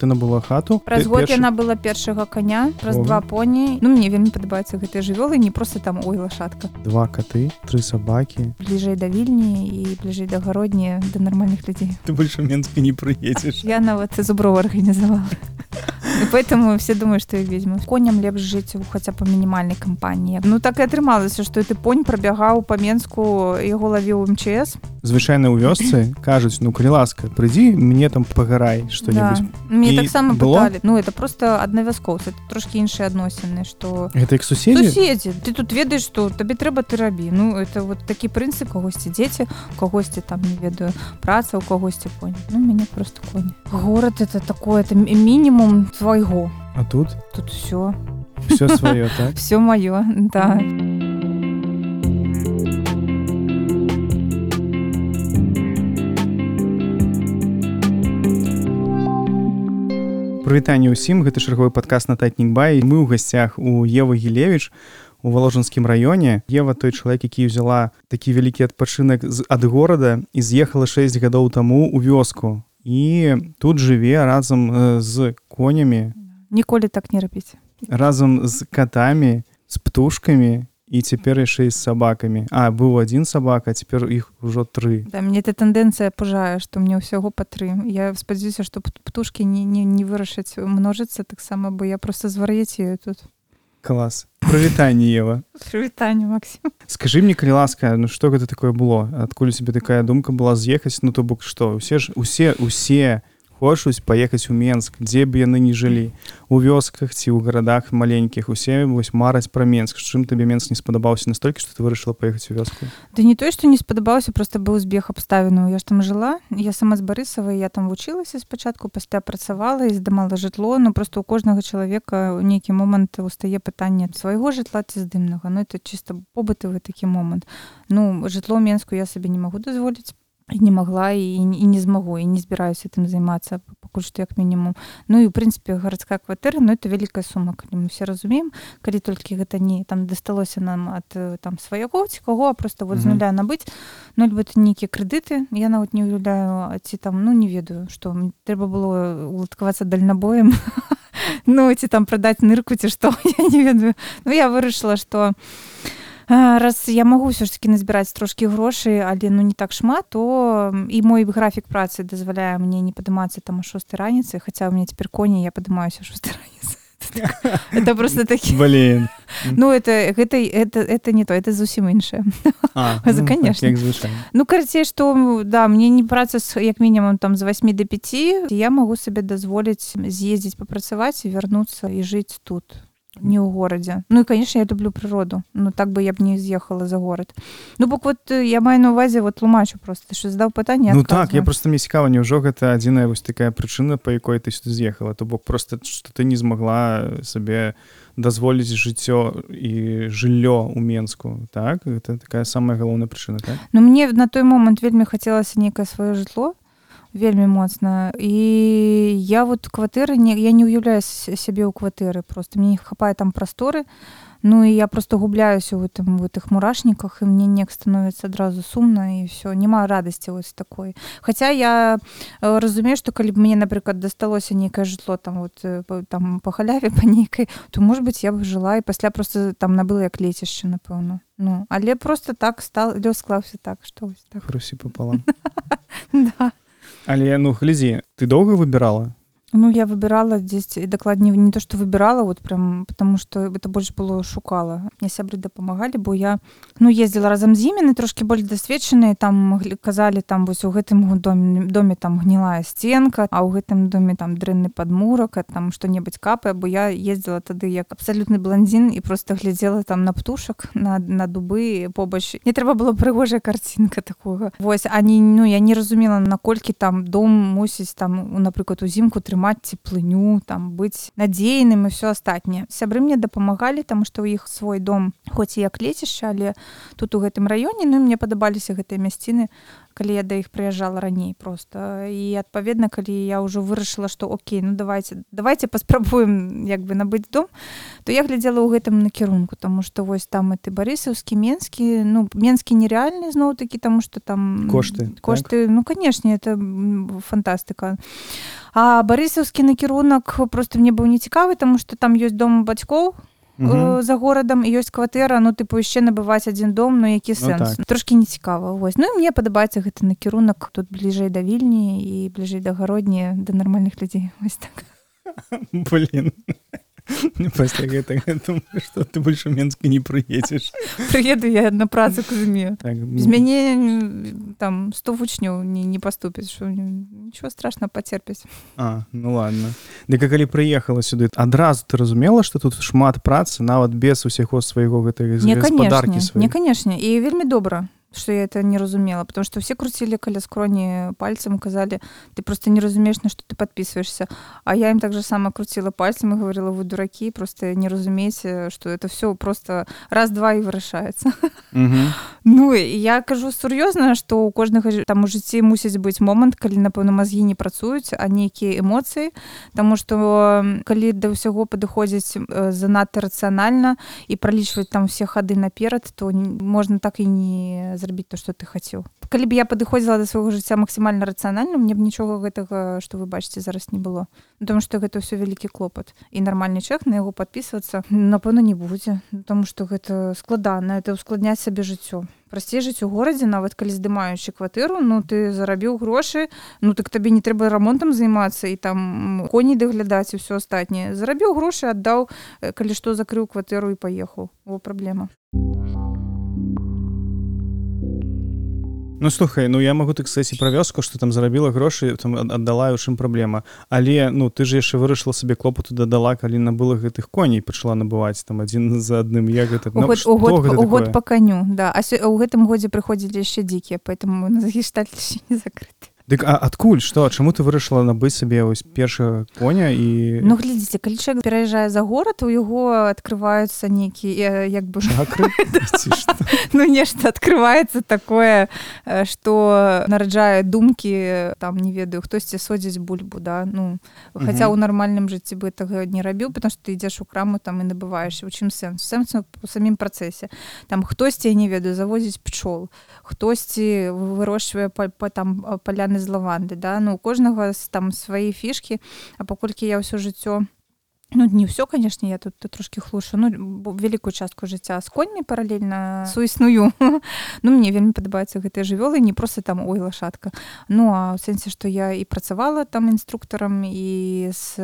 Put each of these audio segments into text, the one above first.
ты набыла хату праз Ты год першы- яна была першага коня праз Ого. два поні ну мне вельмі падабаецца гэтыя жывёлы не просто там ой лашатка два коты тры сабакі бліжэй да вільні і бліжэй да гародні да нармальных людзей. Ты больше менска не прыедзеш я нават зуброва арганізавала И поэтому все думают, што я ведьма. Коням лепш жыць у хаця па мінімальнай кампаніі Ну так і атрымалася што ты конь прабягаў па менску яго лавіў мчс. Звычайна ў вёсцы кажуць ну калі ласка прыйдзі мне там пагарай что-нибудь да. мне таксама было? пытали. Ну это просто аднавяскоўцы трошки іншыя адносіны что гэта як суседзі суседзі ты тут ведаеш што табе трэба ты рабі Ну это вот такі прынцып когосьці дзеці когосьці там не ведаю праца у когосьці конь ну мяне просто конь город это такое это мінімум 2 свайго а тут? Тут все все свое так? все маё да. Прывітанне ўсім гэта чарговы падказ на татнік бай. Мы ў гасцях у Евы гілевіч у валожанскім раёне. Ева той чалавек які ўзяла такі вялікі адпачынак з ад горада і з'ехала 6 гадоў таму у вёску і тут жыве разам э, з конямі ніколі так не рабіць разам з катамі з птушкамі і цяпер яшчэ з сабакамі а быў адзін сабака цяпер іх ужо тры да мне эта тэндэнцыя пужае што мне ўсяго па тры я спадзяюся што птушкі не, не, не вырашаць множыцца таксама бо я просто звар'яцею тут клас прывітанне Ева прывітанне Максим. Скажи мне калі ласка ну что гэта такое было адкуль у себе такая думка была з'ехаць ну то бок што усе ж усе усе хочуць паехаць у Менск дзе б яны не жылі у вёсках ці ў гарадах маленькіх усе вось мараць пра Менск з чым табе Менск не спадабаўся настолькі што ты вырашыла паехаць у вёску Да не тое, што не спадабаўся, просто быў збег абставінаў. Я ж там жыла, я сама з барысавай, я там вучылася спачатку, пасля працавала і здымала жытло, ну просто у кожнага чалавека ў нейкі момант устае пытанне свайго жытла ці здымнага. Ну это чыста побытавы такі момант. Ну жытло Менску я сабе не магу дазволіць не магла і, і не змагу і не збіраюся тым займацца пакуль што як мінімум. Ну і ў прынцыпе гарадская кватэра ну это вялікая сума калі мы все разумеем. Калі толькі гэта не там дасталося нам ад э, там сваяго ці каго а просто вот з Мгм. нуля набыць ну альбо это нейкія крэдыты я нават не уяўляю ці там ну не ведаю што трэба было уладкавацца дальнабоем ну ці там прадаць нырку ці што я не ведаю. Ну я вырашыла што а, раз я магу ўсё ж таки назбіраць трошкі грошай але ну не так шмат то і мой графік працы дазваляе мне не падымацца там шостой раніцы хаця у меня цяпер коні я падымаюся шостой раніцы это просто такі блин. Ну это гэта это это не то это зусім іншае а, За, конечно. ну карацей што да мне не праца з як мінімум там з 8 до 5 я магу сабе дазволіць з'ездзіць папрацаваць і вярнуцца і жыць тут не ў горадзе ну і конечно я люблю прыроду ну так бы я б не з'ехала за горад ну бок вот я маю на увазе вот тлумачу просто. Що здаў пытанне Ну так я просто мне цікава няўжо гэта адзіная вось такая прычына па якой ты сюды з'ехала то бок просто што ты не змагла сабе дазволіць жыццё і жыллё ў Менску так? Это такая самая галоўная прычына так? Ну мне на той момант вельмі хацелася некае сваё жытло вельмі моцна і я вот кватэры не я не ўяўляю сябе ў кватэры просто. Мне не хапае там прасторы Ну і я просто губляюся ў гэтым в гэтых мурашніках і мне неяк становіцца адразу сумна і все няма радасці вось такой. Хаця я э, разумею што калі б мне напрыклад дасталося нейкае жытло там вот э, там па халяве па нейкай то может быть я б жыла і пасля просто там набыла як лецішча напэўна Ну але просто так стал лёс склаўся так што так. Хрусі пополам. Да. Але ну глядзі ты доўга выбірала Ну я выбирала здесь дакладней не то что выбирала вот прям потому что это больш было шукала. Мне сябры дапамагалі бо я ну ездила разам з імі трошки больш дасведчаныя там маглі- казалі там вось у гэтым доме доме там гнілая сценка а ў гэтым доме там дрэнны падмурак а там што-небудзь капае бо я ездила тады як абсалютны бландзін і просто глядзела там на птушак на, на дубы побач. Не трэба было прыгожая карцінка такога Вось они ну я не разумела наколькі там дом мусіць там напрыклад узімку трымаць цеплыню там быць надзейным і все астатняе сябры мне дапамагалі там што ў іх свой дом хоць і як лецішча але тут у гэтым раёне ну мне падабаліся гэтыя мясціны калі я да іх прыязджала раней просто і адпаведна калі я ўжо вырашыла што Окей ну давайте давайте паспрабуем як бы набыць дом то я глядзела ў гэтым накірунку тому что вось там ты барысаўскі менскі ну менскі нереальны зноў такі тому что там кошты кошты так? ну канешне это фантастыка а барысаўскі накірунак просто мне быў нецікавы тому что там ёсць дом бацькоў Угу. за горадам ёсць кватэра ну тыпу яшчэ набываць адзін дом ну які сэнс ну, так. трошки не цікава вось ну мне падабаецца гэты накірунак тут бліжэй да вільні і бліжэй да гародні да нармальных людзей вось так. Блин пасля гэтага думаю что ты больше менска не прыедзеш прыеду я на працу кузме так, без мяне там 100 вучняў не не паступіць що ничего страшно пацерпіць А ну ладно. Дык калі прыехала сюды адразу ты разумела что тут шмат працы нават без усяго свайго гэтай гаспадаркі не канешне і вельмі добра что я это не разумела потому что все крутили каля скрони пальцем казали ты просто не разумеешь на что ты подписываешься а я им также сама крутила пальцем и говорила вы дураки просто не разумеете что это все просто раз-два и вырашается ну я кажу сур'ёзна что у кожнага там у жыцці мусіць быць момант калі напэўна мазгі не працуюць а нейкія эмоцыі. Тому что калі да ўсяго падыходзіць занадта рацыянальна і пралічваць там все хады наперад то можна так і не зрабіць то что ты хацеў калі б я падыходзіла да свайго жыцця максімальна рацыянальна мне б нічога гэтага что вы бачыце зараз не было. Потому что гэта ўсё вялікі клопат і нармальны чэх на яго подписывацца напэўна не будзе. Потому что гэта складана это ускладняць сабе жыццё. Прасцей жыць у горадзе нават калі здымаючы кватэру ну ты зарабіў грошы ну так табе не трэба рамонтам займацца і там коней даглядаць і все астатняе. Зарабіў грошы аддаў калі што закрыў кватэру і паехаў. О праблема Ну слухай ну я могу так сказать і пра вёску что там зарабіла грошы там аддала у чым праблема але ну ты же яшчэ вырашыла сабе клопату дадала калі набыла гэтых коней пачала набываць там адзін за адным я гэта ну, год, год, гэта год по каню да. А у гэтым годзе прыходзілі яшчэ дзікія поэтому на загішталь не закрыты Дык а адкуль? Што чаму ты вырашыла набыць сабе вось першага коня і ну глядзіце калі чалавек пераязджае за горад у яго открываюцца нейкія як бы ну нешта открываецца такое что нараджае думкі там не ведаю хтосьці содзіць бульбу да? Ну хаця ў нармальным жыцці бы гэтага не рабіў потому что ты ідзеш у краму там і набываеш. У чым сэнс? Сэнс у самім працэсе. Там хтосьці не ведаю завозіць пчол хтосьці вырошчвае па, па там паляны з лаванды да? Ну у кожнага там свае фішки а паколькі я ўсё жыццё ну не все конечно я тут трошки хлушу ну вялікую частку жыцця з коньмі паралельна суісную ну мне вельмі падабаецца гэтыя жывёлы не просто там ой лашатка ну а ў сэнсе что я і працавала там інструктарам і з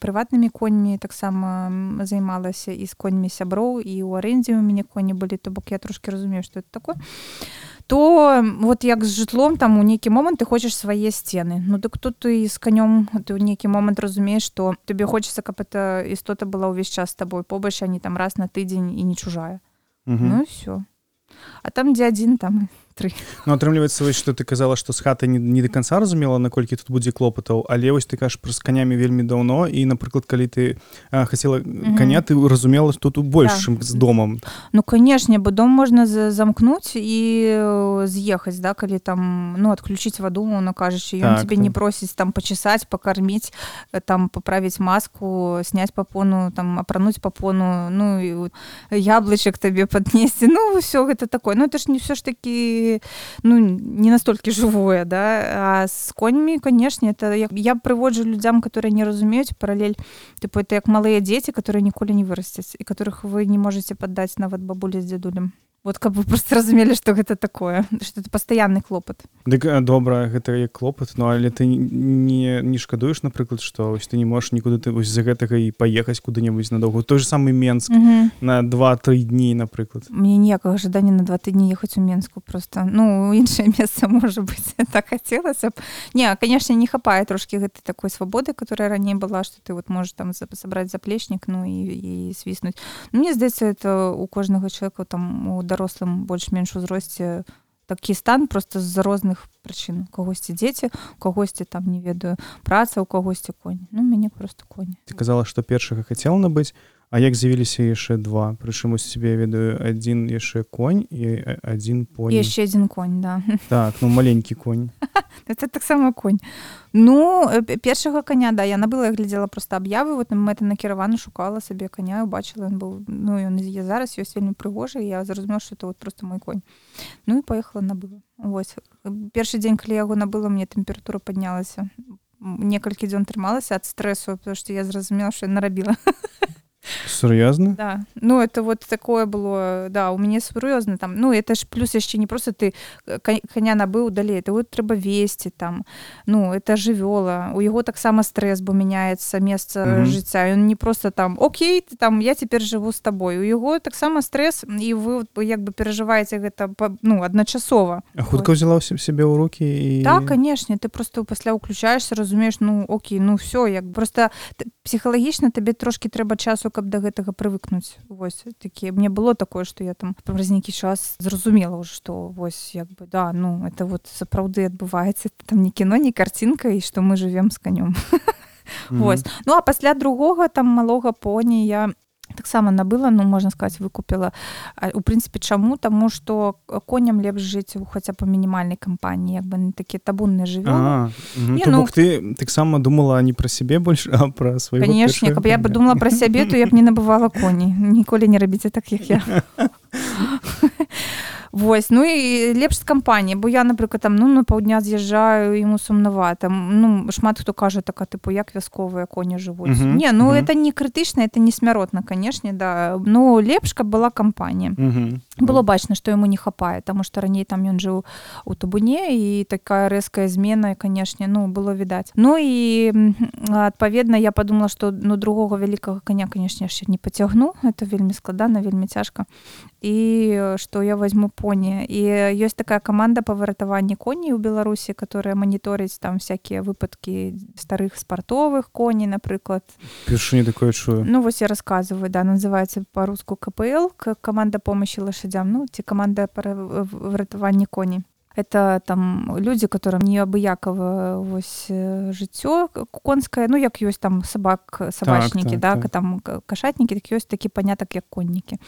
прыватнымі коньмі таксама займалася і з коньмі сяброў і ў арэндзе у мяне коні былі то бок я трошки разумею что это такое. а то вот як з жытлом там у нейкі момант ты хочаш свае сцены ну дык тут ты з канём ты ў нейкі момант разумееш што табе хочацца каб это істота была ўвесь час з табой побач они там раз на тыдзень і не чужая. Ну все а там дзе адзін там і тры Ну атрымліваецца вось што ты казала што з хаты не, не до конца разумела наколькі тут будзе клопатаў але вось ты кажаш праз канямі вельмі даўно і напрыклад калі ты а, хацела каня ты разумела тут у большым да. з домам Ну канешне бо дом можна замкнуць і э, з'ехаць да калі там ну адключіць ваду на кажучы ён так, тебе так. не просіць там пачесаць пакарміць э, там паправіць маску сняць папону там апрануць папону ну яблычак табе паднесці ну ўсё гэта такое. Ну это ж не все ж такі ну не настолькі жывое да а з коньмі канешне это як я прыводжу людзям которые не разумеюць паралель тыпу это як малыя дзеці которые ніколі не вырасцяць і которых вы не можете паддаць нават бабулі з дзядулем вот каб вы просто разумелі что гэта такое что это пастаянны клопат дык добра гэта як клопат Ну але ты не не шкадуеш напрыклад что ось ты не можешь нікуды ты вось за гэтага і паехаць куды-небудзь надоўгу той же самый менск. Mm -hmm. на два-тры дні напрыклад мне ніякага жадання на два тыдні ехаць у менску просто. Ну іншае месца можа быть так хацелася б не конечно не хапае трошки гэтай такой свабоды которая раней была что ты вот можешь там сабраць заплечнік ну і, і свіснуть ну, мне здаецца это у кожнага человека там у дарослым больш-менш узросце такі стан просто з-за розных прычын. Когосьці дзеці когосьці там не ведаю праца у когосьці конь. Ну мяне просто конь. Ты казала что першага хацела набыць А як з'явіліся яшчэ два? Прычым у сябе ведаю адзін яшчэ конь і адзін поні. Яшчэ адзін конь да. Так ну маленькі конь. Это таксама конь. Ну першага коня да я набыла глядзела просто аб'явы вот мэта накіравана шукала сабе коня убачыла ён быў ну ён я зараз ёсць вельмі прыгожы я зразумела что это вот просто мой конь. Ну і поехала набыла Вось. Першы дзень калі яго набыла мне тэмпература паднялася. Некалькі дзён трымалася ад стрэсу потому что я зразумела что я нарабіла сур'ёзна да. Ну это вот такое было да у мяне сур'ёзна там. Ну это ж плюс яшчэ не просто ты коня набыў далей это вот трэба весці там. Ну это жывёла у яго таксама стрэс бо мяняецца месца mm -hmm. жыцця ён не просто там Окей ты там я цяпер жыву з табой у яго таксама стрэс і вы як бы перажываеце гэта ну адначасова хутка взяла сябе ў руки і так канешне ты просто пасля уключаешься разумееш ну Окей ну все як просто псіхалагічна табе трошки трэба часу каб да гэтага прывыкнуць. Вось такі мне было такое что я там праз нейкі час зразумела ўжо что вось як бы да ну это вот сапраўды адбываецца там не кіно не карцінка і что мы живвем с канём. Вось. Ну а пасля другога там малога поні я таксама набыла ну можна сказать выкупила у прынцыпе чаму таму что коням лепш жыць у хаця по мінімальнай кампаніі як бы такі табунны жыве ну, ты таксама думала не пра сябе больш а пра свой канешне каб я бы думала пра сябе то я б не набывала коней. Ніколі не рабіце так як я Вось ну і лепш з кампаніі бо я напрыклад там ну на паўдня з'язджаю ему сумнавата ну шмат хто кажа така тыпу як вясковыя коні жывуць uh -huh, не ну uh -huh. это не крытычна это не смяротна канешне да. Ну лепш каб была кампанія uh -huh. было бачна што яму не хапае таму што раней там ён жыў у табуне і такая рэзкая змена канешне ну было відаць. Ну і адпаведна я подумала што ну другога вялікага коня канешне яшчэ не пацягну это вельмі складана вельмі цяжка і што я возьму поні і ёсць такая каманда па выратаванні коней у беларусі которая маніторыць там всякие выпадкі старых спартовых коней напрыклад першыню такое чую ну вось я рассказываю да называется по-руску кпл команда помощи лошадям. Ну ці команда выратаванні коней это там людзі которым неабыякова вось жыццё конскае ну як ёсць там сабак сабачнікі так, так, да так. там кашатнікі так ёсць такі панятак як коннікі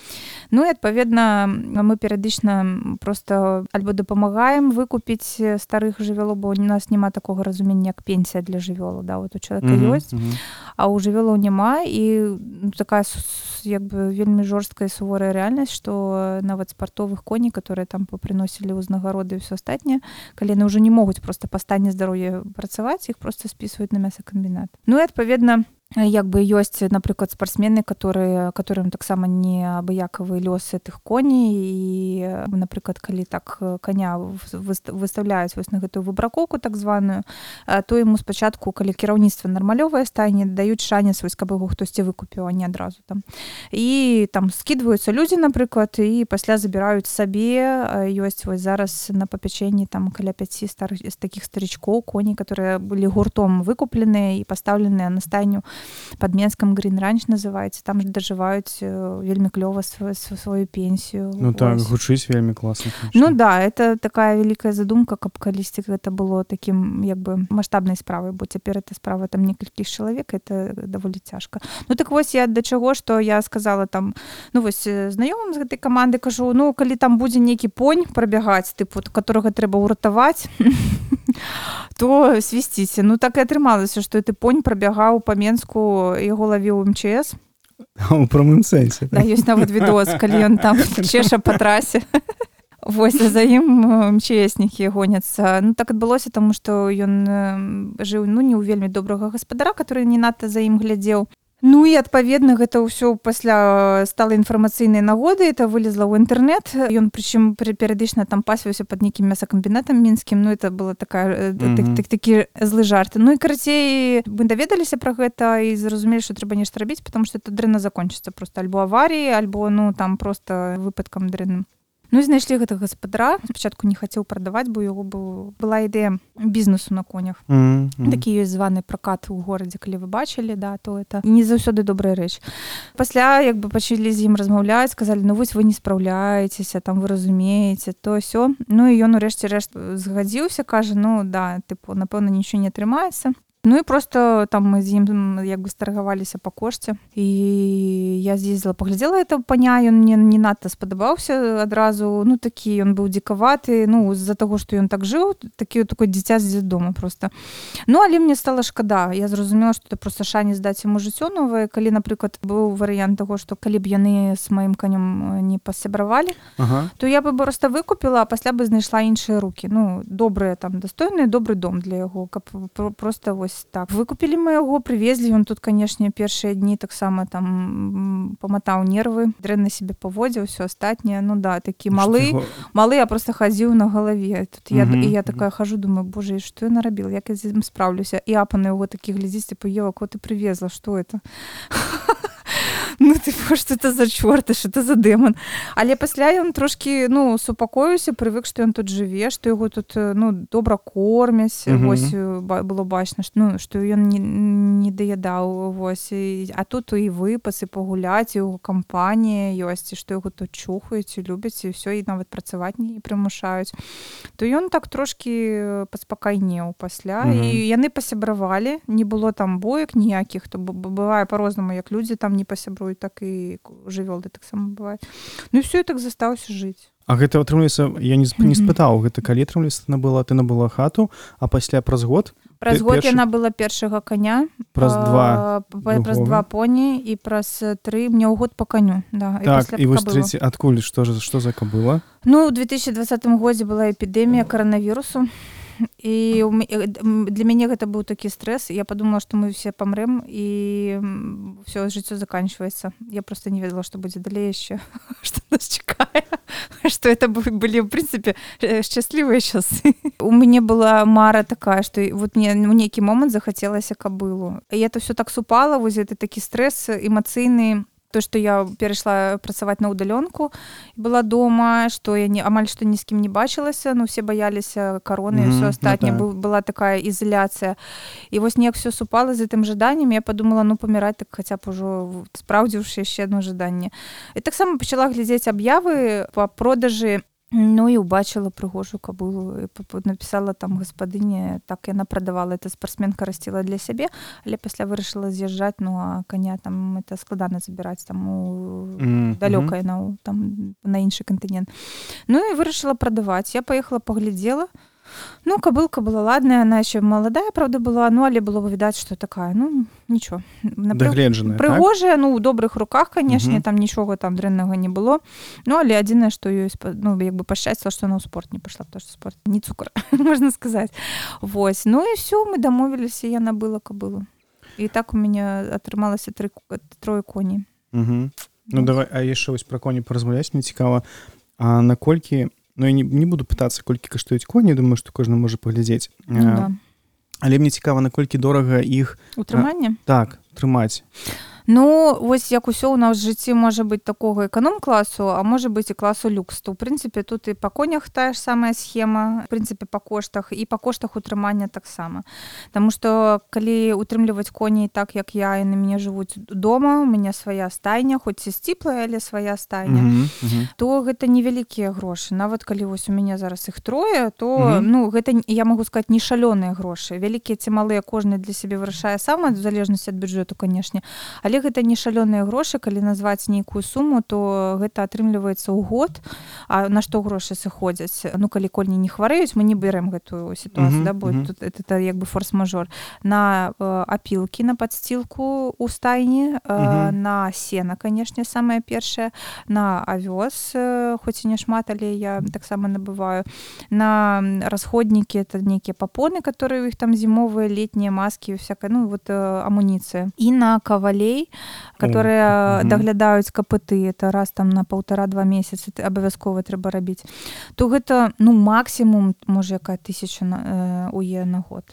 ну і адпаведна мы перыядычна просто альбо дапамагаем выкупіць старых жывёлу бо у нас няма такога разумення як пенсія для жывёлу да вот у человека mm -hmm, ёсць mm -hmm. а у жывёлаў няма і ну, такая як бы вельмі жорсткая суворая рэальнасць што нават спартовых коней которые там попрыносілі ўзнагароды все астатняе калі яны ўжо не могуць просто па стане здароўя працаваць іх просто спісваюць на мясакамбінат. Ну і адпаведна як бы ёсць напрыклад спартсмены которые которым таксама не абыякавыя лёсы тых коней. І напрыклад калі так коня выставляюць вось на гэтую выбракоўку так званую то ему спачатку калі кіраўніцтва нармалёвае стане даюць шанец вось каб яго хтосьці выкупіў а не адразу там. І там скидваюцца людзі напрыклад і пасля забіраюць сабе ёсць вось зараз на папячэнні там каля 5 старых з таких старичкоў коней которые былі гуртом выкупленыя і пастаўленыя на стайню под менском гринранч называецца там же дажываюць вельмі клёва свою, сваю пенсію ну Ось. так гучыць вельмі класна ну да это такая вялікая задумка каб калісьці гэта было таким як бы масштабнай справай бо цяпер эта справа там некалькі чалавек это даволі цяжка ну так вось я да чаго что я сказала там ну вось знаёмым з гэтай каманды кажу ну калі там будзе нейкі понь прабягаць тыпу которого трэба ўратаваць то свісціце ну так і атрымалася што ты понь прабягаў па менску яго лавіў МЧС. У прамым сэнсе. Да, ёсць нават відос калі ён там чеша па трасе. Вось за ім мчеснікі гоняцца. Ну так адбылося таму што ён жыў ну не ў вельмі добрага гаспадара который не надта за ім глядзеў Ну і адпаведна гэта ўсё пасля стала інфармацыйнай нагоды это вылезла ў інтэрнэт. Ён прычым перыядычна там пасваўся под нейкім мясакамбінатам мінскім. Ну это была такая mm -hmm. так, так, такі злы жарт. Ну і карацей мы даведаліся пра гэта і зразумелі што трэба нешта рабіць потому что это дрэнна закончыцца. Просто альбо аваріі альбо ну там просто выпадкам дрэнным Ну знайшлі гэтага гаспадара. Спачатку не хацеў прадаваць бо яго быў была ідэя бізнесу на конях. Mm -hmm. такі ёсць званы пракат у горадзе калі вы бачылі да то это не заўсёды добрая рэч. Пасля як бы пачалі з ім размаўляць сказалі ну вось вы не спраўляецеся там вы разумееце то ўсё Ну і ён урэшце рэшт згадзіўся кажа ну да тыпу напэўна нічого не атрымаецца Ну і просто там мы з ім як бы старгаваліся па кошце. І я з'ездила паглядзела это паня ён мне не надта спадабаўся адразу. Ну такі ён быў дзікаваты ну з-за таго што ён так жыў такі такой дзіця з дома просто ну але мне стала шкада. Я зразумела што это просто шанец даць яму жыццё новае. Калі напрыклад быў варыянт таго што калі б яны з маім канём не пасябравалі ага. то я бы просто выкупіла а пасля бы знайшла іншыя руки ну добрыя там дастойны добры дом для яго каб просто вось так. Выкупілі мы яго прывезлі ён тут канешне першыя дні таксама там паматаў нервы дрэнна себе паводзіў все астатняе ну да такі малы его... малы я просто хадзіў на галаве тут я і я такая хожу думаю Боже что я нарабіл як я з ім спраўлюся і апа на яго такі глядзіць типа ева ко ты привезла что это ну типу, что это за чорты что это за дэман але пасля ён трошки ну супакоюся прывык что ён тут жыве что яго тут ну добра кормясь mm -hmm. вось было бачна ну что ён не, не даядаў вось і, а тут і выпасы пагуляць у кампанія ёсць что яго тут чухаюць любяць і все і нават працаваць не прымушаюць то ён так трошки паспакайнеў пасля mm -hmm. і яны пасябравалі не было там боек ніякіх то бывае по-рознаму як людзі там не пасябру працуюць так і жывёлы таксама бывае Ну і все так застаўся жыць А гэта атрымліваецца я не не спытаў гэта калі атрымліваецца набыла ты набыла хату а пасля праз год праз год першы... яна была першага коня праз два праз два поні і праз тры мне ў год по каню да, так, і, і вось трэці адкуль што ж што за кабыла Ну у 2020 годзе была эпідэмія каранавірусу і для мяне гэта быў такі стрэс я подумала што мы все памрэм і все жыццё заканчивается. Я просто не ведала што будзе далей яшчэ что нас чакае что это былі в прынцыпе шчаслівыя часы. У мяне была мара такая что вот мне у нейкі момант захацелася кабылу і это все так супала воз это такі стрэс эмацыйны то что я перайшла працаваць на ўдаленку была дома что я не амаль што ні з кім не бачылася ну все баяліся короны mm -hmm, все астатняе ну, так. была такая ізоляцыя і вось неяк все супала з гэтым жаданнем я подумала ну паміраць так хаця б ужо спраўдзіўшы яшчэ одно жаданне і таксама пачала глядзець аб'явы по продажы Ну і убачыла прыгожую кабулу напісала там гаспадыня так яна прадавала это спартсменка расціла для сябе але пасля вырашыла з'язджаць ну а коня там это складана забіраць там у mm -hmm. далёкай на там на іншы кантынент. Ну і вырашыла прадаваць. Я паехала паглядзела. то Ну, кабылка была ладная, она еще молодая, правда, была, ну, але было відаць, что такая, ну, нічого. Дагледжаная, Прыгожая, так? ну, у добрых руках, конечно, угу. там нічога там дрэннага не было. Ну, але адзінае, што ёсць, ну, як бы пашчасціла, што она ў спорт не пашла, потому что спорт не цукар, можна сказаць. Вось, ну і все, мы дамовіліся, я набыла кабылу. І так у мяне атрымалася тры, трое коні. Угу. Ну, давай, а яшчэ вось пра коні паразмаўляць, мне цікава, а наколькі Ну я не, не буду пытацца колькі каштуюць коні думаю што кожны можа паглядзець. Ну, да. але мне цікава наколькі дорага іх утрыманне? так трымаць Ну вось як усё ў нас жыцці можа быць такога эканом-класу а можа быць і класу люкс то у прынцыпе тут і па конях тая ж самая схема прынцыпе па коштах і па коштах утрымання таксама Таму што калі утрымліваць коней так як я і на мяне жывуць дома у мяне свая стайня хоць і сціплая але свая стайня mm -hmm, mm -hmm. то гэта невялікія грошы. Нават калі вось у мяне зараз іх трое то mm -hmm. ну гэта я могу сказать не шалёныя грошы. Вялікія ці малыя кожны для сябе вырашае сама в залежнасці ад бюджэту канешне. Але але гэта не шалёныя грошы калі назваць нейкую суму то гэта атрымліваецца ў год. А на што грошы сыходзяць? Ну калі кольні не хварэюць мы не берем гэтую сітуацыю mm -hmm, да, mm -hmm. тут это як бы форс-мажор. На э, апілкі на падсцілку у стайні э, mm -hmm. на сена канешне самае першае на авёс э, хоць і не шмат але я таксама набываю. На расходнікі это нейкія папоны которые у іх там зімовыя летнія маски всякая ну вот э, амуніцыя. І на кавалей которые угу. даглядаюць капыты это раз там на полтора-два месяцы ты абавязкова трэба рабіць то гэта ну максимум можа якая тысяча на э, уе на год.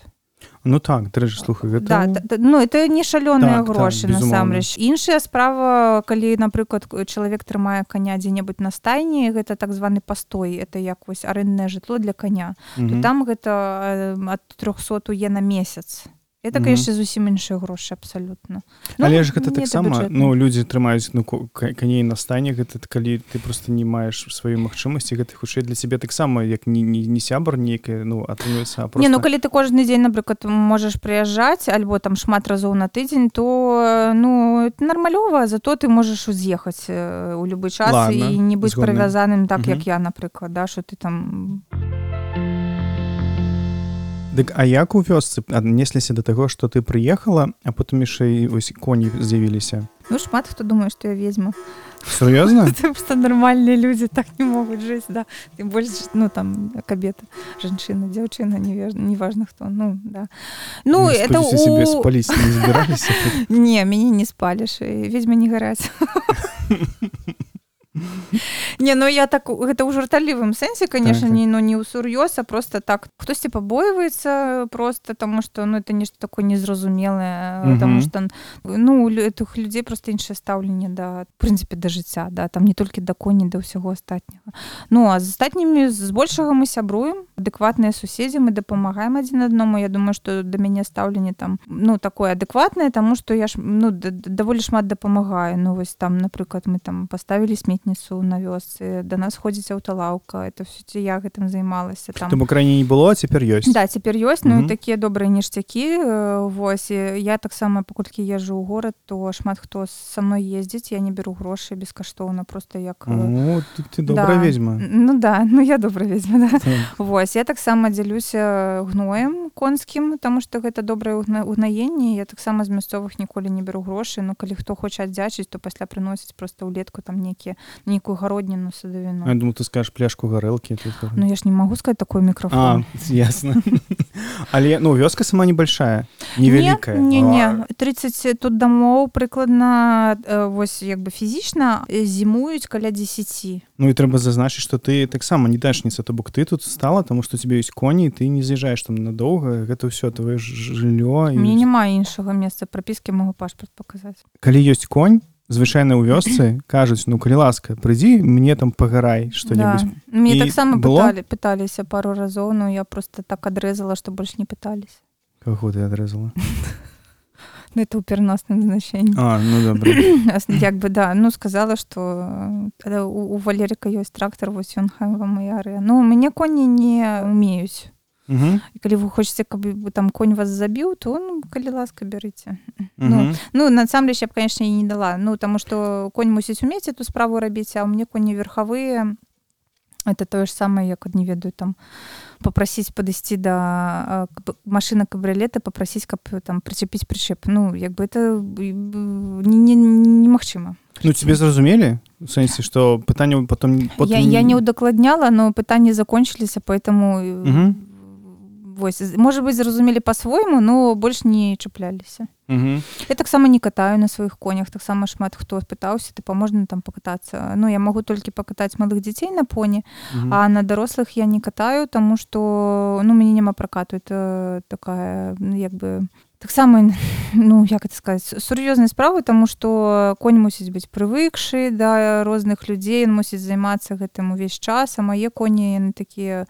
Ну так дрэжа слухай гэта... да, да, ну это не шалёныя так, грошы так, насамрэч іншая справа калі напрыклад чалавек трымае коня дзе-небудзь на стайні гэта так званы пастой это як вось аренднае жытло для коня там гэта ад 300 уе на месяц это Мгм. конечно зусім іншыя грошы абсалютна Ну, Але ж гэта не таксама ну людзі трымаюць ну ко- ка- каней на стане гэта т- калі ты просто не маеш свае магчымасці гэта хутчэй для цябе таксама як не, не, не сябар нейкая ну атрымліваецца а Не, просто ну калі ты кожны дзень напрыклад можаш прыязджаць альбо там шмат разоў на тыдзень то ну нармалёва зато ты можаш уз'ехаць у любы час Ладно, і не быць прывязаным так Мгм. як я напрыклад да що ты там Дык а як у вёсцы аднесліся да таго што ты прыехала а потым яшчэ і вось коні з'явіліся ну шмат хто думае што я ведьма сур'ёзна что нормальные люди так не могут жить, да. Тем больше, ну, там, кабета, женщина, девчина, неваж- неважно кто, ну, да. Ну, это у... спаліць не Не, меня не спалишь, и ведьма не горать. Не, ну я так, гэта ў жарталівым сэнсе, конечно, Так, так. не, ну, не ў сур'ёз, а просто так. Хтосьці пабойваецца просто тому что, ну, это нешта такое незразумелае, потому что, ну, этих людей просто іншае стаўленне да, в прынцыпе, да жыцця, да, там не толькі да коней, да ўсяго астатняга. Ну, а з астатнімі збольшага мы сябруем, адэкватныя суседзі, мы дапамагаем адзін аднаму. Я думаю, што да мяне стаўленне там, ну, такое адэкватнае, таму што я ж, ну, даволі шмат дапамагаю. Ну, вось там, напрыклад, мы там паставілі сметніцу на вёсцы, да нас ходзіць аўталаўка, это все я гэтым займалася там. там у краіне не было а цяпер ёсць Да, цяпер ёсць, ну Мгм. і такія добрыя ніштякі. э, Вось я таксама паколькі езжу ў горад, то шмат хто са мной ездзіць, я не беру грошы бескаштоўна просто як э, О, ты, ты добрая да. ведьма Ну да, ну я добра ведьма, да. Так. Вось я таксама дзялюся гноем конскім, таму што гэта добрае угнаенне. Я таксама з мясцовых ніколі не беру грошы, ну калі хто хоча аддзячыць, то пасля прыносіць проста ўлетку там нейкія нейкую гародніну садавіну. я думаю ты скажешь пляшку гарэлкі тут Ну я ж не магу сказаць такой А, мікрафон. ясно. Але ну вёска сама небольшая, невялікая. Не, не, 30 тут дамоў прыкладна э, вось як бы фізічна э, зімуюць каля 10. Ну і трэба зазначыць, што ты таксама не дачніца, то бок ты тут стала, таму што цябе ёсць коні, ты не з'язджаеш там надоўга, гэта ўсё твоё ж- жыллё і... няма іншага месца прапіскі могу пашпарт паказаць. Калі ёсць конь, звычайна ў вёсцы кажуць ну калі ласка прыйдзі мне там пагарай што-небудзь Да. Мне таксама было? пыталі пыталіся пару разоў, но я просто так адрэзала, што больш не пытались. каго ты адрэзала Ну, это ў пераносным значэнні. А ну Як бы да, ну сказала, што э, у, у Валерыка ёсць трактар, вось ён хай вам і арэ. Ну, у мяне коні не умеюць. Мгм, І калі вы хочаце, каб бы там конь вас забіў, то ну, калі ласка бярыце. мгм. Ну, насамрэч я б, конечно, і не дала. Ну, таму што конь мусіць умець эту справу рабіць, а ў мяне коні верхавыя. Это тое ж самае, як не ведаю там попросіць падысці да э, машына кабрылета, попросіць, каб там прычапіць прычэп. Ну, як бы это э, не- не- немагчыма. Ну тебе зразумелі сэнсе што пытанне потом потым... Я, я не удакладняла, но пытанні закончыліся, поэтому э, Мгм. Вось, можа быць, зразумелі па-свойму, но больш не чапляліся. Мгм. Я таксама не катаю на сваіх конях, таксама шмат хто пытаўся, ты можна там пакатацца. Ну я магу толькі пакатаць малых дзяцей на поні, Мгм. а на дарослых я не катаю, таму што ну мяне няма пракату, это такая ну, як бы таксама ну як это сказаць сур'ёзнай справы, таму што конь мусіць быць прывыкшы да розных людзей, ён мусіць займацца гэтым увесь час, а мае коні яны такія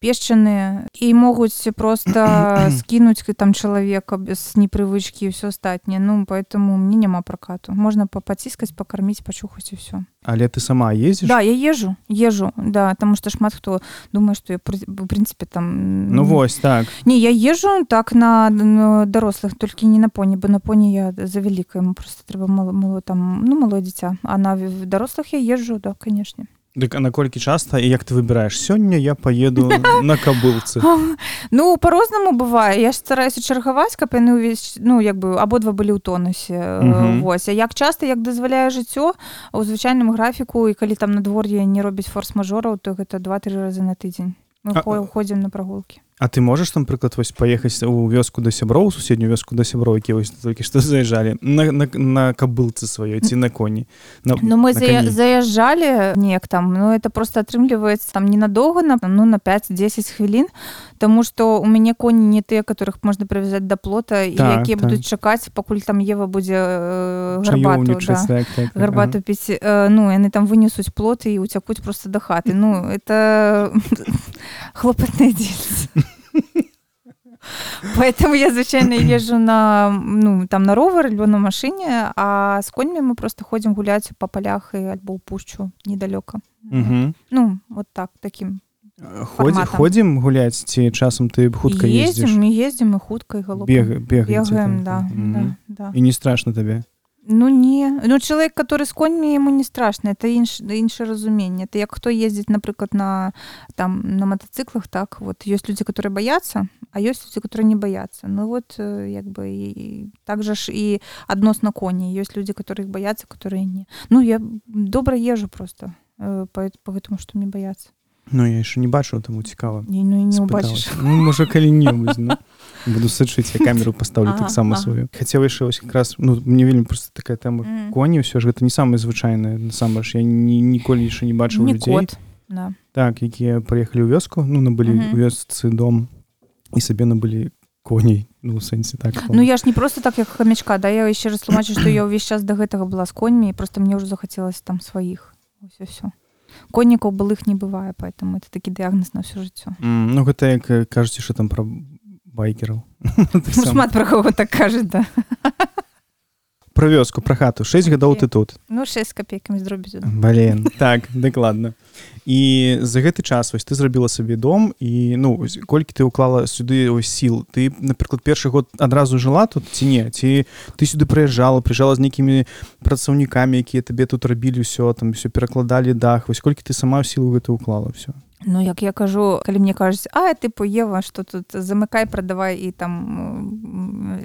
пешчаныя і могуць просто скінуць там чалавека без непрывычкі і ўсё астатняе ну поэтому мне няма пракату можна папаціскаць пакарміць пачухаць і ўсё але ты сама ездзіш да я езжу езжу да таму што шмат хто думае што я в прынцыпе там Ну вось так. Не я езжу так на, дарослых толькі не на поні бо на поні я за вялікая яму просто трэба мало, мало там ну малое дзіця а на дарослых я езжу да канешне Дык а наколькі часта і як ты выбіраеш? Сёння я поеду на кабылцы. Ну по-рознаму бывае. Я ж стараюся чаргаваць каб яны ўвесь ну як бы абодва былі ў тонусе. Вось. А як часта як дазваляе жыццё у звычайным графіку і калі там надвор'е не робіць форс-мажораў то гэта два-тры разы на тыдзень. Мы ходзім на прагулкі А ты можаш там прыклад вось паехаць у вёску да сяброў суседнюю вёску да сяброў які вось толькі што заязджалі на, на, на кабылцы сваёй ці на коні на, Ну мы коні. заязджалі неяк там ну это просто атрымліваецца там ненадоўга на ну на 5-10 хвілін Таму што у мяне коні не тыя которых можна прывязаць да плота і Так, якія так. будуць чакаць пакуль там Ева будзе э, гарбату да. так, так, так, гарбату піць э, ну яны там вынесуць плоты і уцякуць просто да хаты ну это хлопатныя дзеці Поэтому я звычайно езжу на ну там на ровер альбо на машине а с коньми мы просто ходим гулять по полях и альбо ў пушчу недалёка ну вот так таким Ходзі, ходзім гуляць ці часам ты хутка ездзіш мы ездим и хуткай галопам Бег, бегаеце, бегаем да, да, да. і не страшно табе Ну не. Ну чалавек который з коньмі ему не страшно. Это інш інше разуменне это як хто ездзіць напрыклад на там на мотоциклах так вот. Есть люди которые боятся а есть люди которые не боятся. Ну вот э, як бы і так же ж і адносна коні есть люди которых боятся которые не. Ну я добра езжу просто э, по, по гэтаму что мне бояться Ну я яшчэ не бачыў таму цікава ну і не убачыш ну, можа калі-небудзь ну, буду сачыць я камеру пастаўлю таксама сваю хацеў яшчэ вось якраз ну мне вельмі просто такая тэма Мгм. коні ўсё ж гэта не самае звычайнае насамрэч я ні, ніколі яшчэ не бачыў не людзей да. так якія прыехалі ў вёску ну набылі Мгм. у вёсцы дом і сабе набылі коней ну сэнсе так Ну я ж не просто так як хамячка да я яшчэ раз тлумачу што я ўвесь час да гэтага была з коньмі просто мне ўжо захацелася там сваіх ось і все коннікаў былых не бывае поэтому это такі дыягноз на ўсё жыццё. М, ну гэта як э, кажуце що там пра байкераў. Ну, шмат пра кого так кажа да про вёску про хату. 6 гадоў ты тут. Ну 6 копейкамі зробіць Блин так дакладна і за гэты час вось ты зрабіла сабе дом і ну колькі ты ўклала сюды сіл? Ты напрыклад першы год адразу жыла тут ці не? Ці ты сюды прыязджала прыжала з нейкімі працаўнікамі якія табе тут рабілі ўсё там все перакладалі дах? Вось колькі ты сама сілу гэта ўклала все Ну як я кажу калі мне кажуць а ты поева что тут замыкай прадавай і там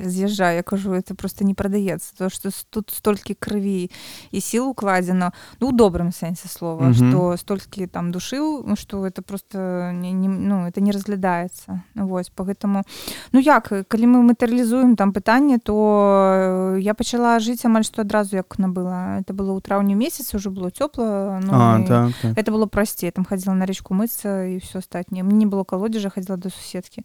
м, з'язджай я кажу это просто не прадаецца то что тут столькі крыві і сіл укладзена ну у добрым сэнсе слова Мгм. что столькі там душыў ну, что это просто не, не, ну это не разглядаецца Ну, вось по гэтаму ну як калі мы матэрыялізуем там пытанне то э, я пачала жыць амаль што адразу як набыла. Это было ў траўню месяц уже было цёпла ну, а так, так. это было прасцей там хадзіла на рэчку мыцца і все астатняе мне не было калодзежа хадзіла до суседкі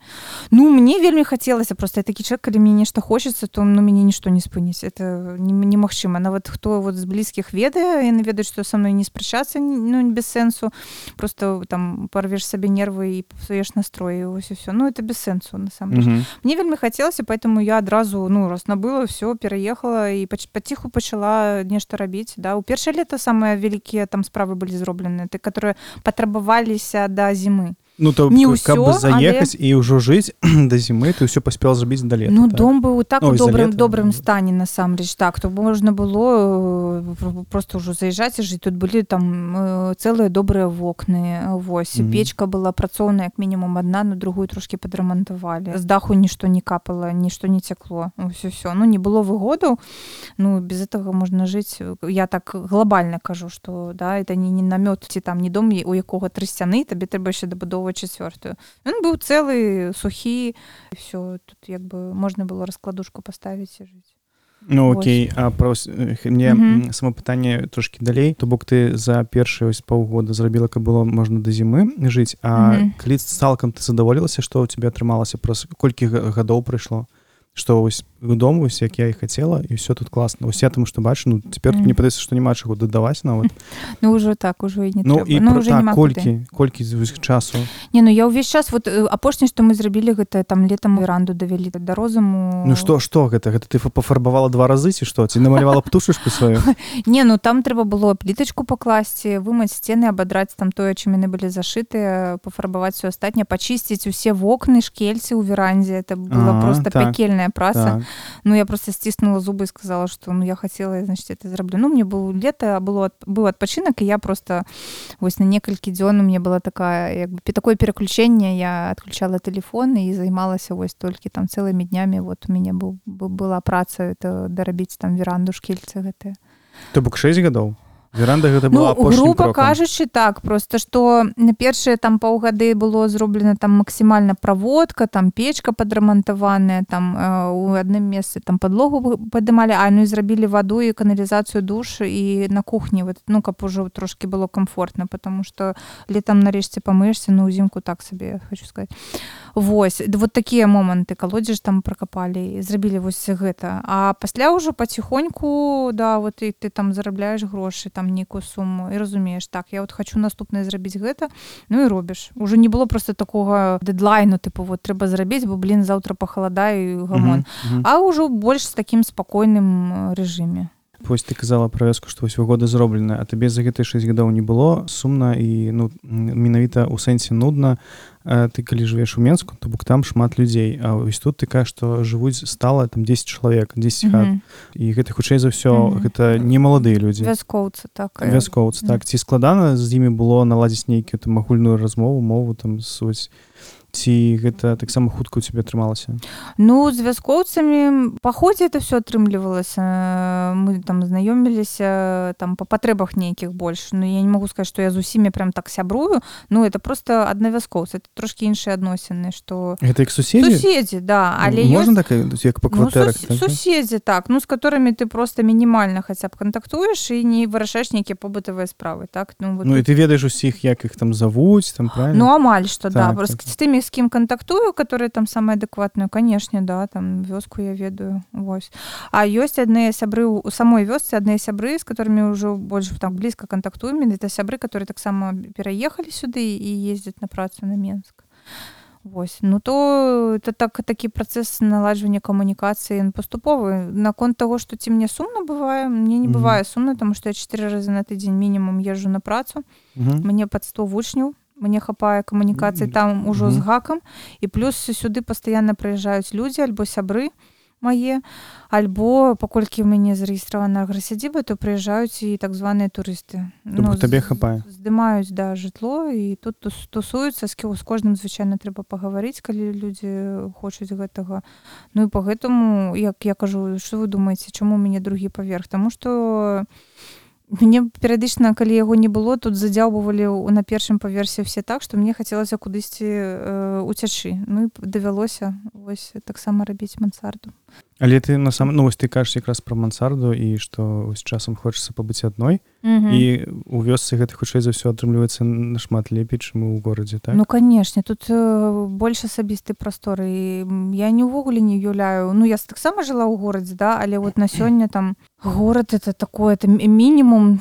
ну мне вельмі хацелася просто я такі чэк калі мне нешта хочацца то ну мяне нішто не спыніць это не- немагчыма нават хто вот з блізкіх ведае яны ведаюць што са мной не спрачацца ну без сэнсу просто там парвеш сабе нервы і псуеш настрой і вось і все ну это без сэнсу насамрэч Мгм. мне вельмі хацелася поэтому я адразу ну раз набыла все пераехала і паціху пачала нешта рабіць да. У першае лета самыя вялікія там справы былі зроблены ты которые патрабаваліся да зімы ну то не ўсё каб заехаць але... і ўжо жыць да зімы ты ўсё паспел зрабіць да лета ну так. дом быў так Ой, добрым лета, добрым стане насамрэч так то можна было э, просто ўжо заязджаць і жыць тут былі там э, цэлыя добрыя вокны вось mm -hmm. печка была працоўна як мінімум адна на другую трошки падрамантавалі з даху нішто не капала нішто не цякло ўсё все ну не было выгодаў ну без этого можна жыць я так глобальна кажу что да это не не намёт ці там не дом у якога тры сцяны табе трэба яшчэ дабудова 4 ён быў цэлы сухі все тут як бы можна было раскладушку паставіць і жыць Ну Окей а про мне mm -hmm. само пытанне трошки далей то бок ты за першыя ось паўгода зрабіла каб было можна да зімы жыць а mm -hmm. калі цалкам ты задаволілася што ў тебе атрымалася праз колькі гадоў прыйшло што ось дом вось як я і хацела і все тут класна ось я таму што бачу ну цяпер Мгм. мне падаецца што няма чаго дадаваць нават ну ўжо так ужо і не ну і ну, уже так, колькі колькі з часу. Не ну я ўвесь час вот э, апошняе што мы зрабілі гэта там летом веранду давялі да розуму. Ну што што гэта гэта ты фа- пафарбавала два разы ці што ці намалявала птушачку сваю не ну там трэба было плітачку пакласці вымыць сцены абадраць там тое чым яны былі зашытыя пафарбаваць все астатняе пачысціць усе вокны шкельцы ў верандзе это была А, просто так, пякельная праца так. Ну я просто сціснула зубы і сказала что ну я хацела значит это зраблю ну мне было лета было быў адпачынак і я просто вось на некалькі дзён у мне была такая як бы такое пераключэнне я адключала телефон і займалася вось толькі там цэлымі днямі вот у мяне быў была праца это дарабіць там веранду шкельцы гэтыя то бок 6 гадоў веранда гэта Ну, была апошнім грубо кажучы так просто что на першыя там паўгады было зроблена там максімальна праводка там печка падрамантаваная там э, у адным месцы там подлогу падымалі а ну і зрабілі ваду і каналізацыю душ і на кухні. Вот ну каб ужо трошки было комфортно потому что летом нарэшце памыешься ну узімку так сабе хочу сказать. Вось вот такія моманты. Калодзеж там пракапалі зрабілі вось гэта. А пасля ўжо паціхоньку да вот і ты там зарабляеш грошы там там нейкую суму і разумееш так я вот хочу наступнае зрабіць гэта ну і робіш уже не было просто такого дэдлайну тыпу вот трэба зрабіць бо блин заўтра пахаладаю гамон а ўжо больш з такім спакойным рэжыме вось ты казала пра вёску што вось года зроблена а табе за гэтыя 6 гадоў не было сумна і ну менавіта ў сэнсе нудна ты калі жывеш у менску то бок там шмат людзей. А вось тут ты кажа што жывуць стала там 10 чалавек 10 хат. І гэта хутчэй за ўсё гэта не маладыя людзі. Вяскоўцы так вяскоўцы так. ці складана з імі было наладзіць нейкію там агульную размову мову там суть ці гэта таксама хутка у цябе атрымалася? Ну з вяскоўцамі па ходзе это все атрымлівалася. Мы там знаёміліся там по патрэбах нейкіх больш. Ну я не могу сказать что я з усімі прям так сябрую. Ну это просто адна вяскоўца это трошки іншыя адносіны что гэта як суседзі? Суседзі да але можна так як па кватэрах ну, сус суседзі так. Ну з которыми ты просто мінімальна хаця б кантактуеш і не вырашаеш нейкія побытавыя справы так? Ну, вот, ну і ты ведаеш усіх як іх там завуць там правильно? ну амаль что так, да так. з тымі з кім кантактую которые там самая адэкватную канешне да там вёску я ведаю вось. А ёсць адныя сябры у самой вёсцы адныя сябры з которыми ўжо больш так блізка кантактуем это сябры которые таксама пераехалі сюды і ездзяць на працу на менск Вось. Ну то это так такі працэс наладжвання камунікацыі паступовы наконт того што ці мне сумна бывае мне не бывае сумна тому што я чатыры разы на тыдзень мінімум езжу на працу. Мне пад 100 вучняў мне хапае камунікацыі там ужо з гакам. І плюс сюды пастаянна прыязджаюць людзі альбо сябры мае альбо паколькі ў мяне зарэгістравана аграсядзіба то прыязджаюць і так званыя турысты. Ну, табе хапае? здымаюць да жытло і тут стосуецца з з кожным звычайна трэба пагаварыць калі людзі хочуць гэтага. Ну і по гэтаму як я кажу что вы думаеце чаму у мяне другі паверх? Тому что у мне перыядычна калі яго не было тут задзяўбывалі на першым паверсе все так што мне хацелася кудысьці э, уцячы ну і давялося вось таксама рабіць мансарду але ты на сам ну вось ты кажаш якраз пра мансарду і што з часам хочацца пабыць адной. Mm -hmm. і у вёсцы гэта хутчэй за ўсё атрымліваецца нашмат лепей чым у горадзе так? Ну канешне тут э, больш асабістай прасторы. Я не ўвогуле не уяўляю ну я таксама жыла ў горадзе да але вот на сёння там горад это такое это мінімум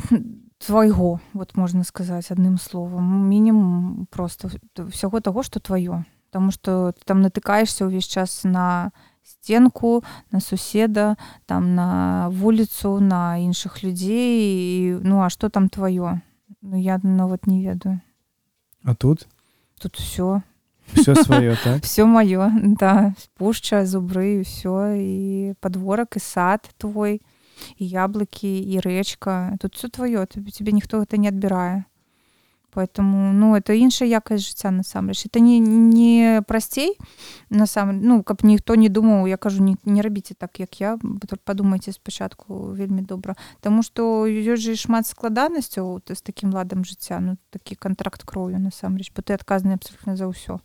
твайго вот можна сказаць адным словам. Мінімум просто ўсяго таго што тваё. Таму што там натыкаешься ўвесь час на сценку на суседа там на вуліцу на іншых людзей і, ну а что там твоё? Ну, я нават не ведаю. А тут? Тут все все свое так? все маё да. Пушча зубры все і подворак і сад твой і яблыкі і рэчка тут все твоё тебе ніхто гэта не адбірае поэтому ну это іншая якасць жыцця насамрэч это не не прасцей на сам ну каб ніхто не думаў я кажу не, не рабіце так як я подумайте спачатку вельмі добра Таму что ёсць же шмат ты з таким ладам жыцця ну такі контракт кроўю насамрэч бо ты адказаны абсолютно за ўсё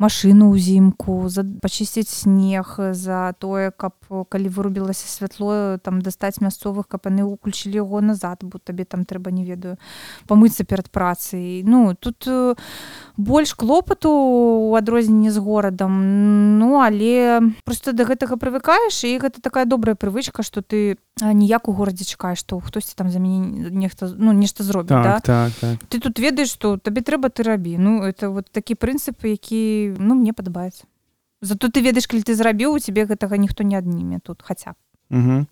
машыну ўзімку за пачысціць снег за тое каб калі вырубілася святло там дастаць мясцовых каб яны уключылі яго назад бо табе там трэба не ведаю памыцца перад працай ну тут больш клопату у адрозненне з горадам ну але просто да гэтага прывыкаеш і гэта такая добрая прывычка что ты ніяк у горадзе чакаеш што хтосьці там за мяне нехта ну нешта зробіць так, да? так, так. ты тут ведаеш што табе трэба ты рабі ну это вот такі прынцып які ну мне падабаецца зато ты ведаеш калі ты зрабіў у цябе гэтага ніхто не адніме тут хаця б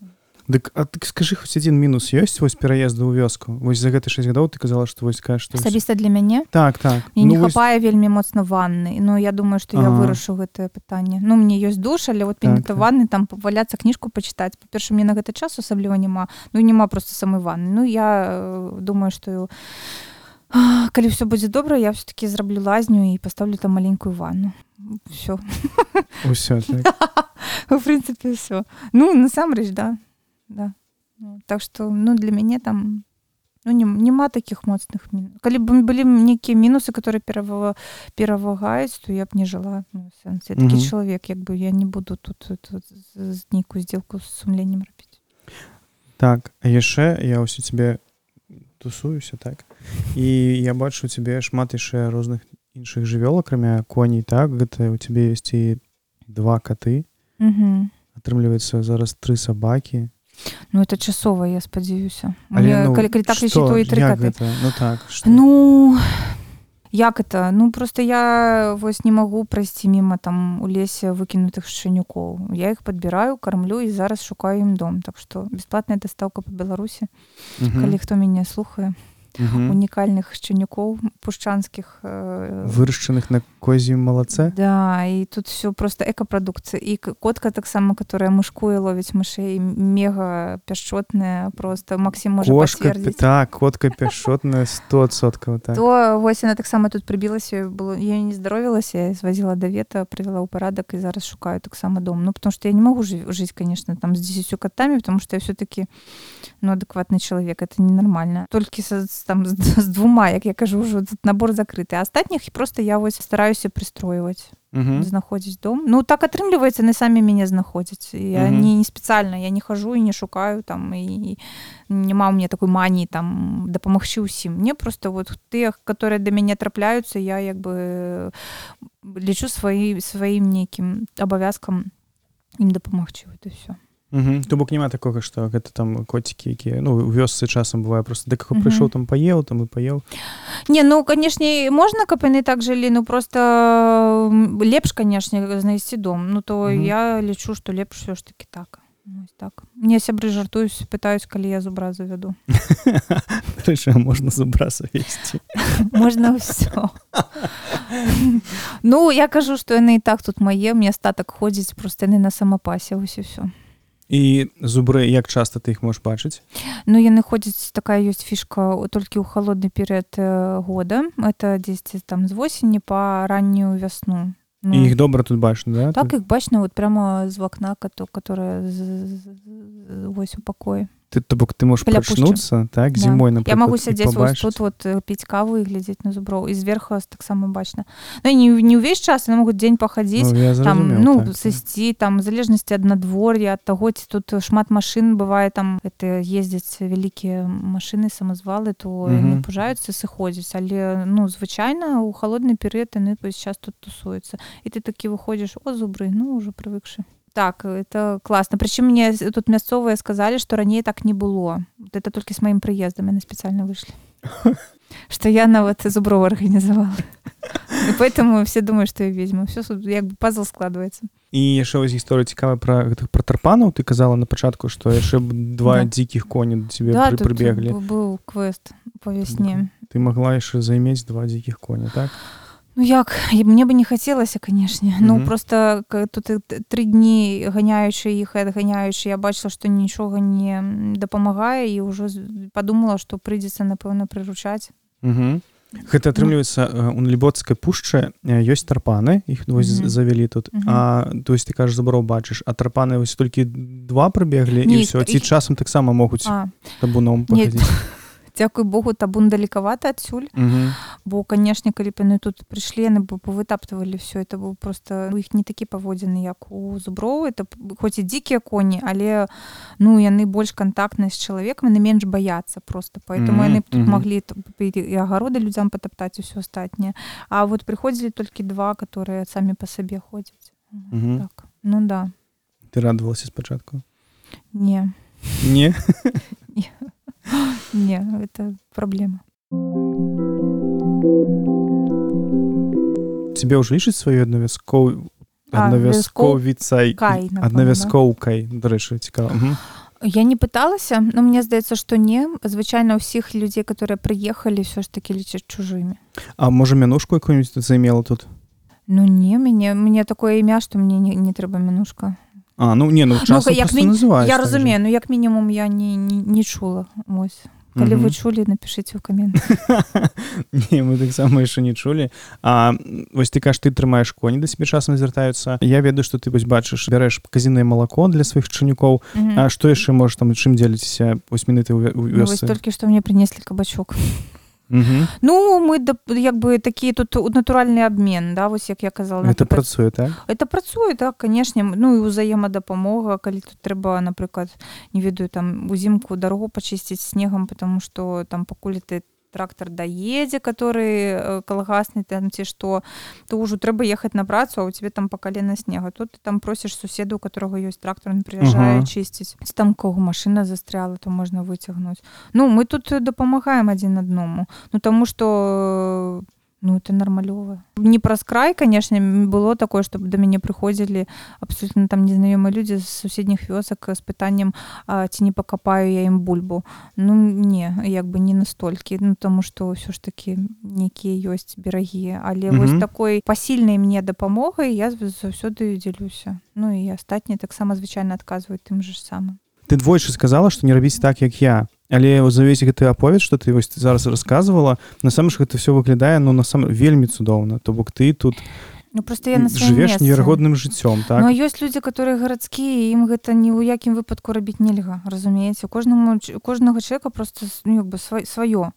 Дык а так скажы хоць адзін мінус ёсць вось пераезду ў вёску? Вось за гэты 6 гадоў ты казала што вось кажа што асабіста для мяне так так. І ну, не хапае вось... вельмі моцна ванны Ну я думаю што я вырашу гэтае пытанне Ну мне ёсць душ але вот так, так. ванны там паваляцца кніжку пачытаць па-перша мне на гэты час асабліва няма Ну няма просто самой ванны. Ну я э, думаю што калі все будзе добра я все-таки зраблю лазню і поставлю там маленькую ванну все ўсё так. в прынцыпе все ну насамрэч да да. Ну, так что ну для мяне там ну не няма таких моцных калі бы былі нейкія мінусы которые перава перавагаюць то я б не жыла ну, такі mm -hmm. чалавек як бы я не буду тут, тут, тут нейкую сделку з сумленнем рабіць так яшчэ я ўсё тебе тусуюся так і я бачу цябе шмат яшчэ розных іншых жывёл акрамя коней. Так гэта у цябе ёсць і два коты. -hmm. атрымліваецца зараз тры сабакі Ну это часова я спадзяюся Але, ну, калі, калі так лічыць, то і тры Як каты гэта? Ну так што? Ну як это? Ну просто я вось не магу прайсці міма там у лесе выкінутых шчанюкоў я іх падбіраю кармлю і зараз шукаю ім дом. Так што бясплатная дастаўка па беларусі Мгм. калі хто мяне слухае Мгм. унікальных шчанюкоў пушчанскіх э, вырашчаных на козім малацэ Да, і тут все просто экапрадукцыя і котка таксама которая мышкуе ловіць мышэй мега пяшчотная просто. Максім можа кошка пацвердзіць так котка пяшотная стосоткаў так. То вось яна таксама тут прыбілася было я не здаровілася я звазіла да вета прывяла ў парадак і зараз шукаю таксама дом. Ну потому что я не могу жыць конечно там с 10 котами потому что я все-таки ну адэкватны чалавек это ненармальна толькі са, там з, з двума як я кажу ўжо набор закрыты а астатніх просто я вось стараюся прыстройваць Мгм. знаходзіць дом ну так атрымліваецца яны самі мяне знаходзяць я Мгм. не, не спецыяльна я не хожу і не шукаю там і няма ў мне такой маніі там дапамагчы ўсім мне просто вот тыя которые да мяне трапляюцца я як бы лічу сваі сваім нейкім абавязкам ім дапамагчы вот і все. То бок няма такога што гэта там коцікі якія ну у вёсцы часам бывае просто. Дык Мгм. прыйшоў там паеў там і паеў Не ну канешне можна каб яны так жылі ну просто лепш канешне знайсці дом. Ну то Мгм. я лічу што лепш все ж таки так Вось так. Мне сябры жартуюсь пытаюсь калі я зубра завяду Рэчы, можна зубра завесці можна ўсё ну я кажу што яны і так тут мае мне астатак ходзіць просто яны на самапасе ось і все і зубры як часта ты іх можаш бачыць Ну яны ходзяць такая ёсць фішка толькі ў халодны перыяд э, года это дзесьці там з восені па раннюю вясну Ну, і іх добра тут бачна да? Так Тут их бачно вот прямо з вакна, кото- которое з- з- з- вось у пакоі. Ты то бок ты можаш каля прачнуцца так Да. зімой Я напрыклад, могу і сядзець вось тут вот э, піць каву і глядзець на зуброў і зверху таксама бачна Ну, не, не ўвесь час яны могуць дзень пахадзіць Ну, я там зразумеў, ну так, сысці там залежнасці ад надвор'я ад таго ці тут шмат машын бывае там это ездзяць вялікія машыны самазвалы то яны Мгм. пужаюцца сыходзяць але ну звычайна у холодны перыяд яны сейчас тут тусуюцца і ты такі выходзіш о зубры ну уже прывыкшы так это класна прычым мне з- тут мясцовыя сказалі што раней так не было. Вот это толькі с маім прыездам яны спецыяльна выйшлі что я нават зуброў арганізавала поэтому все думают что я ведьма. Все як бы пазл складывается. І яшчэ вось гісторыя цікавая пра гэтых пра тарпанаў ты казала на пачатку што яшчэ б два Да. дзікіх коні да цябе да прыбеглі быў квест по вясне ты магла яшчэ займець два дзікіх коня так Ну як? Мне бы не хацелася канешне ну Мгм. просто к- тут т- тры дні ганяючы іх адганяючы я бачыла што нічога не дапамагае і ўжо падумала што прыйдзецца напэўна прыручаць Угу. Гэта атрымліваецца э, у лібоцкай пушчы э, ёсць тарпаны іх вось mm завялі тут. Мгм. а то есть ты кажаш забраў бачыш а тарпаны вось толькі два прыбеглі і ўсё ці часам таксама могуць табуном дзякуй Богу табун далекавата адсюль Мгм. бо канешне калі б яны тут прыйшлі яны бы павытаптывалі все это быў просто у іх не такі паводзіны як у зуброў это хоць і дзікія коні але ну яны больш кантактныя з чалавекам яны менш баяцца просто. Поэтому Мгм, яны б тут маглі і агароды людзям патаптаць усё астатняе А вот прыходзілі толькі два которые самі па сабе ходзяць Мгм. так. Ну да. Ты радавалася спачатку не. Не не это праблема цябе ўжо лічыць сваю аднавязкоў аднавязковіцай аднавязкоўкай дарэчы цікава. Я не пыталася, но мне здаецца, што не. Звычайна ўсіх людзей, которые прыехалі, ўсё ж такі лічаць чужымі. А можа мянушку якую-нибудь займела тут Ну не мяне мне такое імя, што мне не, не трэба мінушка. А ну не ну часам як просто мін- называюць Я так разумею, ну як мінімум я не, не, не чула. Ось. Калі Мгм. вы чулі, напішыце ў камент. не мы таксама яшчэ не чулі А вось ты кажаш ты трымаеш коні да сябе часам звяртаюцца Я ведаю што ты вось бачыш бярэш казінае малако для сваіх чынюкоў А што яшчэ можаш там чым дзеліцеся вось мінуты ў вё- у Ну, вёсцы толькі што мне прынеслі кабачок. Мгм. Ну мы да, як бы такі тут натуральны абмен, да, вось як я казала. напрыклад, працуе так Это працуе так канешне ну і ўзаемадапамога калі тут трэба напрыклад не ведаю там узімку дарогу пачысціць снегам потому что там пакуль ты трактор даедзе который э, калгасны там ці што то ўжо трэба ехаць на працу а у тебе там па калена снега. Тут ты там просіш суседу у которого ёсць трактор он прыязджае Ага. чысціць Ці там кого машина застряла то можна выцягнуць ну мы тут дапамагаем адзін адному ну таму что ну это нармалёва не праз край конечно м, было такое чтобы до мяне прыходзілі абсолютно там незнаёмыя людзі з суседніх вёсак з пытаннем а, ці не пакапаю я ім бульбу ну не як бы не настолькі ну тому что ўсё ж таки нейкія ёсць берагі але Мгм. вось такой пасільнай мне дапамогай я заўсёды дзелюся ну і астатнія таксама звычайна адказваюць тым же ж самым. Ты двойчы сказала што не рабіць так як я але за ўвесь гэты аповед што ты вось зараз расказвала насамрэч гэта все выглядае ну насам вельмі цудоўна то бок ты тут ну просто я на жывеш неверагодным жыццём так? А ёсць людзі которые гарадскія ім гэта ні ў якім выпадку рабіць нельга разумееце кожнаму кожнага чалавека просто ну, бы сва- сваё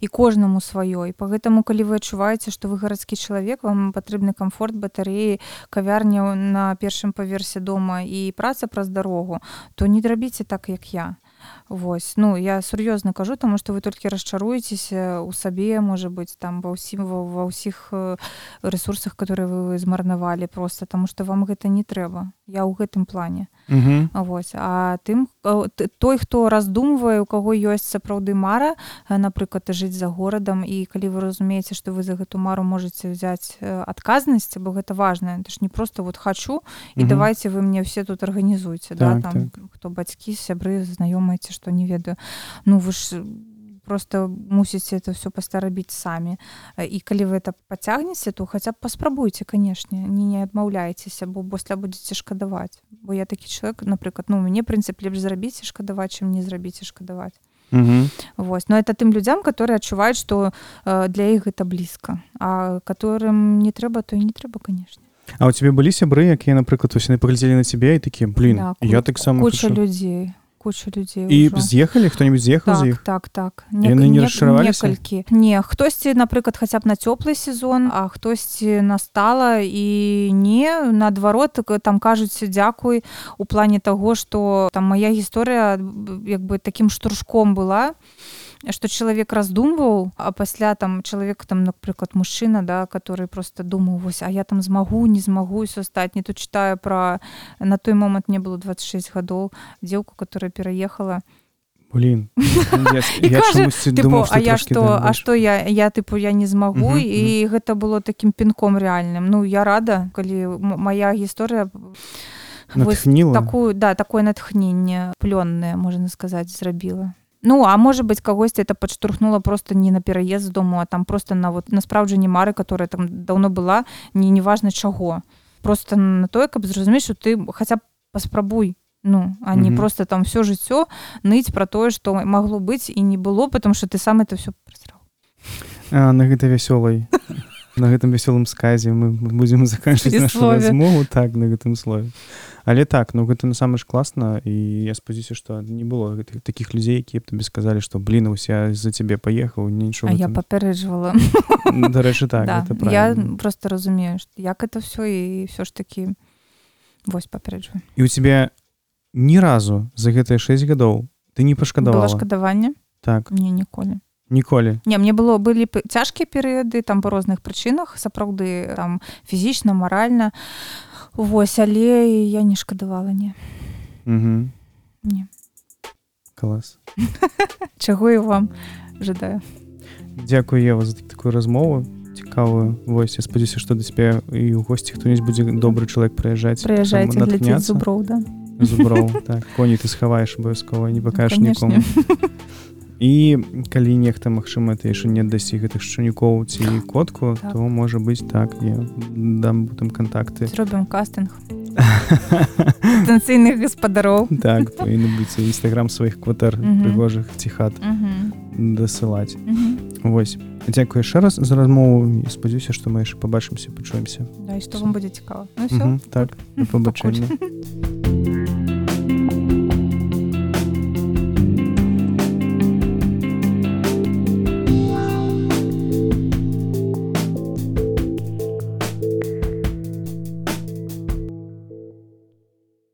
і кожнаму сваё і по гэтаму калі вы адчуваеце што вы гарадскі чалавек вам патрэбны комфорт батареі кавярня на першым паверсе дома і праца праз дарогу то не рабіце так як я Вось. Ну я сур'ёзна кажу таму што вы толькі расчаруецеся у сабе можа быць там ва ўсім ва, ва ўсіх э, ресурсах которые вы змарнавалі просто таму што вам гэта не трэба. Я ў гэтым плане. Угу. Вось. А тым э, той хто раздумвае у каго ёсць сапраўды мара э, напрыклад жыць за горадам і калі вы разумееце што вы за гэту мару можете взять адказнасць бо гэта важна это ж не просто вот хочу і Мгм. давайте вы мне все тут арганізуйце да Так, там хто бацькі сябры знаёмыя ці што не ведаю? Ну вы ж просто мусіце это все пастарабіць самі Э, і калі вы это пацягнеце то хаця б паспрабуйце канешне не не адмаўляйцеся бо пасля будзеце шкадаваць бо я такі чалавек напрыклад ну у мяне прынцып лепш зрабіць і шкадаваць чым не зрабіць і шкадаваць Угу. Вось но это тым людзям которые адчуваюць што э, для іх гэта блізка а которым не трэба то і не трэба канешне А у тебе былі сябры якія напрыклад вось яны паглядзелі на цябе і такі блин Да, я таксама куча хочу». людзей куча людзей і з'ехалі хто-нибудь з'ехаў з так, іх так так. Яны не расчараваліся? некалькі не хтосьці напрыклад хаця б на цёплы сезон а хтосьці настала і не. Наадварот так, там кажуць дзякуй у плане таго што там моя гісторыя як бы таким штуршком была что чалавек раздумваў а пасля там чалавек там напрыклад мужчына да который просто думаў вось а я там змагу не змагу і астатні тут читаю про на той момант мне было 26 гадоў дзеўку которая пераехала блин. Я, я кажа, думаў, а я так а что я я тыпу я не змагу Мгм, і гэта было таким пінком рэальным ну я рада калі моя гісторыя натхніла такую да такое натхненне плённое можна сказаць зрабіла Ну а можа быть кагосьці это падштурхнула просто не на пераезд з дому а там просто на вот на спраўджанне мары которая там давно была не неважна чаго просто на тое каб зразумець что ты хаця б паспрабуй ну а не Мгм. просто там все жыццё ныць про тое что магло быць і не было потому что ты сам это все прасраў на гэта вясёлай на гэтым вясёлым сказе мы будзем заканчваць нашу размову. Так на гэтым слове. Але так ну гэта насамрэч класна і я спадзяюся што не было гэтых такіх людзей якія б табе сказалі што блин ось я за цябе паехаў нічого А я папярэджвала дарэчы так да. я просто разумею як это все і все ж таки вось папярэджваю і у тебе ні разу за гэтыя 6 гадоў ты не пашкадавала шкадаванне так. Мне ніколі ніколі Не мне было былі цяжкія перыяды там па розных прычынах сапраўды там фізічна маральна Вось але я не шкадавала не. Угу. не. Клас чаго і вам жадаю Дякую Ева за такую размову цікавую. Вось я спадзяюся што да цябе і ў госці хто-нибудь будзе добры чалавек прыязджаць прыязджайце глядзець зуброў да. Зуброў так. Коні ты схаваеш абавязкова не пакажаш конечно. нікому і калі нехта магчыма ты яшчэ не дасі гэтых шчанюкоў ці котку Так. то можа быць так я дам потым кантакты. Зробім кастынг. Патэнцыйных гаспадароў. Так павінны быць нстаграм сваіх кватэр прыгожых ці хат дасылаць. Вось. Дзякую яшчэ раз за размову. Спадзяюся што мы яшчэ пабачымся пачуемся. Да, што вам будзе цікава. Ну, так пабачэння